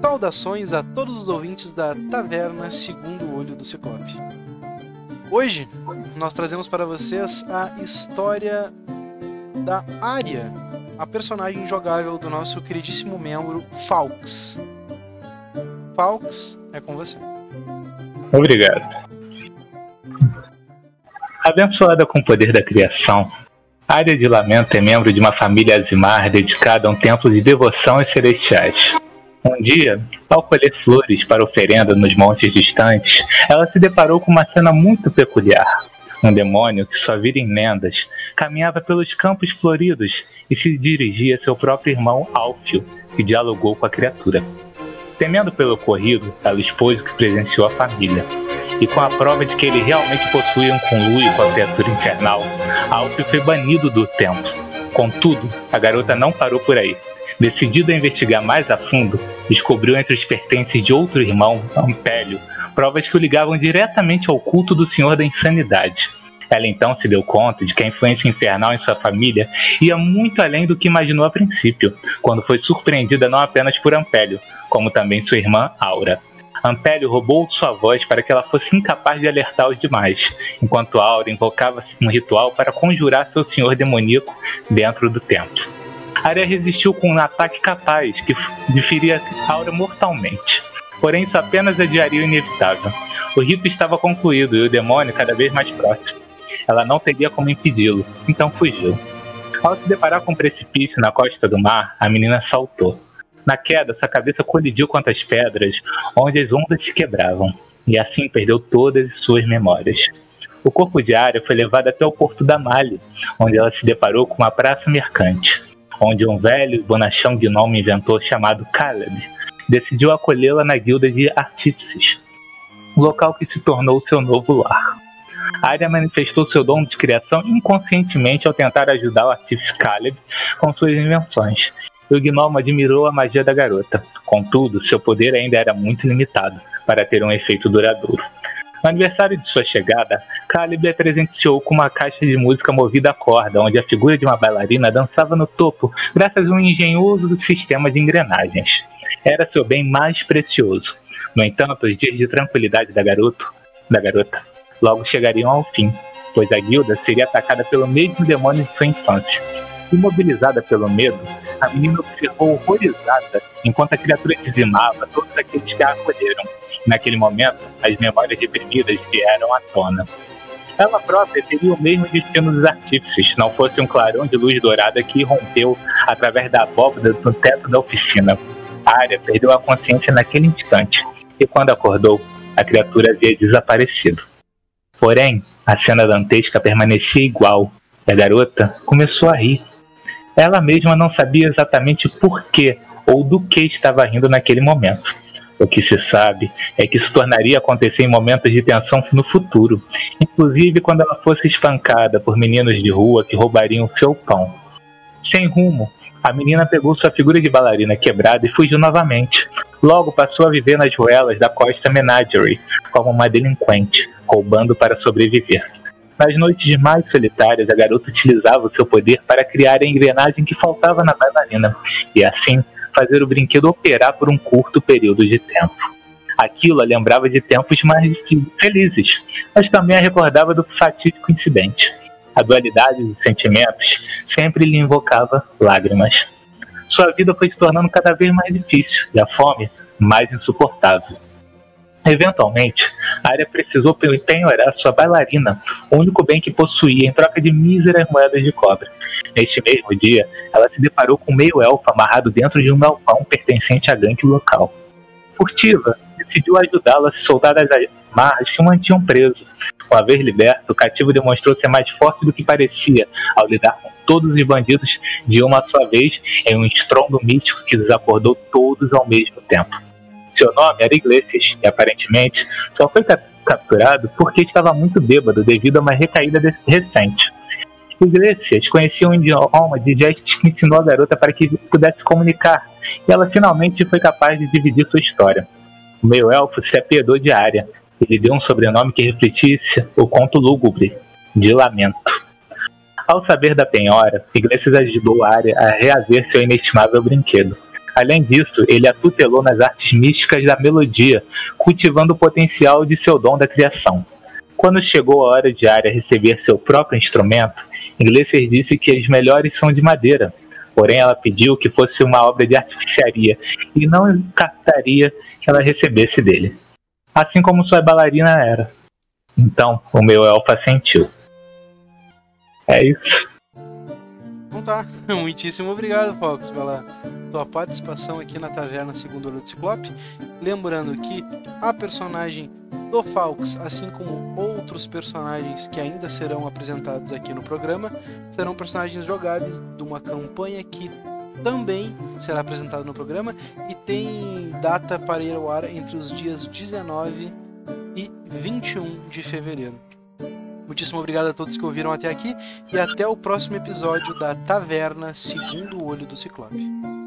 Saudações a todos os ouvintes da Taverna Segundo Olho do Ciclope. Hoje nós trazemos para vocês a história da Arya, a personagem jogável do nosso queridíssimo membro Falks. Falks, é com você. Obrigado. Abençoada com o poder da criação, Área de Lamento é membro de uma família azimar dedicada a um templo de devoção aos celestiais. Um dia, ao colher flores para oferenda nos montes distantes, ela se deparou com uma cena muito peculiar. Um demônio que só vira em lendas caminhava pelos campos floridos e se dirigia a seu próprio irmão Alfio, que dialogou com a criatura. Temendo pelo ocorrido, ela expôs o que presenciou a família. E com a prova de que ele realmente possuía um conluio com a criatura infernal, Alfio foi banido do templo. Contudo, a garota não parou por aí. Decidida a investigar mais a fundo, descobriu entre os pertences de outro irmão, Ampélio, provas que o ligavam diretamente ao culto do Senhor da Insanidade. Ela então se deu conta de que a influência infernal em sua família ia muito além do que imaginou a princípio, quando foi surpreendida não apenas por Ampélio, como também sua irmã Aura. Ampélio roubou sua voz para que ela fosse incapaz de alertar os demais, enquanto Aura invocava um ritual para conjurar seu senhor demoníaco dentro do templo. Arya resistiu com um ataque capaz que deferia Aura mortalmente. Porém, isso apenas adiaria o inevitável. O rito estava concluído e o demônio cada vez mais próximo. Ela não teria como impedi-lo, então fugiu. Ao se deparar com um precipício na costa do mar, a menina saltou. Na queda, sua cabeça colidiu contra as pedras, onde as ondas se quebravam, e assim perdeu todas as suas memórias. O corpo de Arya foi levado até o porto da Mali, onde ela se deparou com uma praça mercante onde um velho bonachão gnome inventor chamado Caleb decidiu acolhê-la na guilda de artífices, local que se tornou seu novo lar. Arya manifestou seu dom de criação inconscientemente ao tentar ajudar o artífice Caleb com suas invenções, e o gnome admirou a magia da garota. Contudo, seu poder ainda era muito limitado para ter um efeito duradouro. No aniversário de sua chegada, Caleb a com uma caixa de música movida a corda, onde a figura de uma bailarina dançava no topo, graças a um engenhoso sistema de engrenagens. Era seu bem mais precioso. No entanto, os dias de tranquilidade da, garoto, da garota logo chegariam ao fim, pois a guilda seria atacada pelo mesmo demônio de sua infância. Imobilizada pelo medo, a menina observou horrorizada enquanto a criatura dizimava todos aqueles que a acolheram, Naquele momento, as memórias reprimidas vieram à tona. Ela própria teria o mesmo destino dos artífices, não fosse um clarão de luz dourada que rompeu através da abóbada do teto da oficina. A área perdeu a consciência naquele instante, e quando acordou, a criatura havia desaparecido. Porém, a cena dantesca permanecia igual, e a garota começou a rir. Ela mesma não sabia exatamente por que ou do que estava rindo naquele momento o que se sabe é que isso tornaria acontecer em momentos de tensão no futuro, inclusive quando ela fosse espancada por meninos de rua que roubariam seu pão. Sem rumo, a menina pegou sua figura de bailarina quebrada e fugiu novamente. Logo passou a viver nas ruelas da Costa Menagerie como uma delinquente, roubando para sobreviver. Nas noites mais solitárias, a garota utilizava o seu poder para criar a engrenagem que faltava na bailarina, e assim fazer o brinquedo operar por um curto período de tempo. Aquilo a lembrava de tempos mais felizes, mas também a recordava do fatídico incidente. A dualidade dos sentimentos sempre lhe invocava lágrimas. Sua vida foi se tornando cada vez mais difícil e a fome mais insuportável. Eventualmente, área precisou penhorar sua bailarina, o único bem que possuía, em troca de míseras moedas de cobre. Neste mesmo dia, ela se deparou com um meio-elfo amarrado dentro de um galpão pertencente à gangue local. Furtiva, decidiu ajudá-lo a se soltar das amarras que o mantinham preso. Uma vez liberto, o cativo demonstrou ser mais forte do que parecia ao lidar com todos os bandidos de uma só vez em um estrondo místico que desacordou todos ao mesmo tempo. Seu nome era Iglesias e aparentemente só foi capturado porque estava muito bêbado devido a uma recaída recente. Iglesias conhecia um idioma de gestos que ensinou a garota para que pudesse comunicar, e ela finalmente foi capaz de dividir sua história. O meio-elfo se apiedou de Arya e lhe deu um sobrenome que refletisse o conto lúgubre, de Lamento. Ao saber da penhora, Iglesias ajudou Arya a reaver seu inestimável brinquedo. Além disso, ele a tutelou nas artes místicas da melodia, cultivando o potencial de seu dom da criação. Quando chegou a hora de Arya receber seu próprio instrumento, Iglesias disse que as melhores são de madeira, porém ela pediu que fosse uma obra de artificiaria e não captaria que ela recebesse dele. Assim como sua bailarina era. Então, o meu elfo assentiu. É isso. Então tá, muitíssimo obrigado, Fox, pela tua participação aqui na Taverna Segundo Olho do Ciclope. Lembrando que a personagem do Falx, assim como outros personagens que ainda serão apresentados aqui no programa, serão personagens jogáveis de uma campanha que também será apresentada no programa e tem data para ir ao ar entre os dias 19 e 21 de fevereiro. Muitíssimo obrigado a todos que ouviram até aqui e até o próximo episódio da Taverna Segundo Olho do Ciclope.